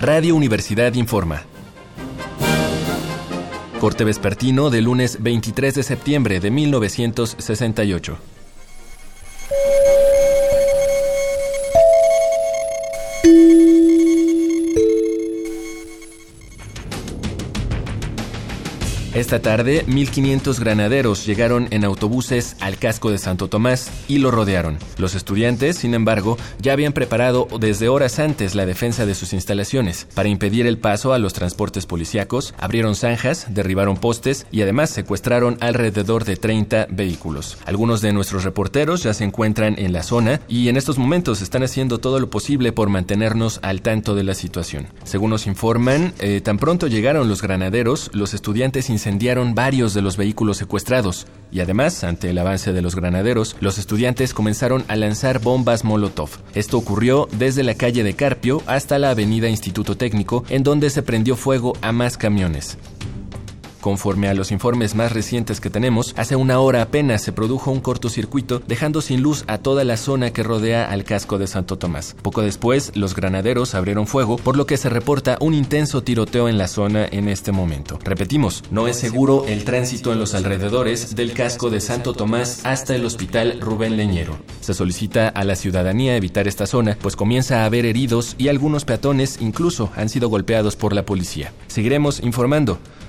Radio Universidad informa. Corte vespertino del lunes 23 de septiembre de 1968. Esta tarde, 1.500 granaderos llegaron en autobuses al casco de Santo Tomás y lo rodearon. Los estudiantes, sin embargo, ya habían preparado desde horas antes la defensa de sus instalaciones. Para impedir el paso a los transportes policíacos, abrieron zanjas, derribaron postes y además secuestraron alrededor de 30 vehículos. Algunos de nuestros reporteros ya se encuentran en la zona y en estos momentos están haciendo todo lo posible por mantenernos al tanto de la situación. Según nos informan, eh, tan pronto llegaron los granaderos, los estudiantes incendiaron varios de los vehículos secuestrados y además, ante el avance de los granaderos, los estudiantes comenzaron a lanzar bombas Molotov. Esto ocurrió desde la calle de Carpio hasta la avenida Instituto Técnico, en donde se prendió fuego a más camiones. Conforme a los informes más recientes que tenemos, hace una hora apenas se produjo un cortocircuito dejando sin luz a toda la zona que rodea al casco de Santo Tomás. Poco después, los granaderos abrieron fuego, por lo que se reporta un intenso tiroteo en la zona en este momento. Repetimos, no es seguro el tránsito en los alrededores del casco de Santo Tomás hasta el hospital Rubén Leñero. Se solicita a la ciudadanía evitar esta zona, pues comienza a haber heridos y algunos peatones incluso han sido golpeados por la policía. Seguiremos informando.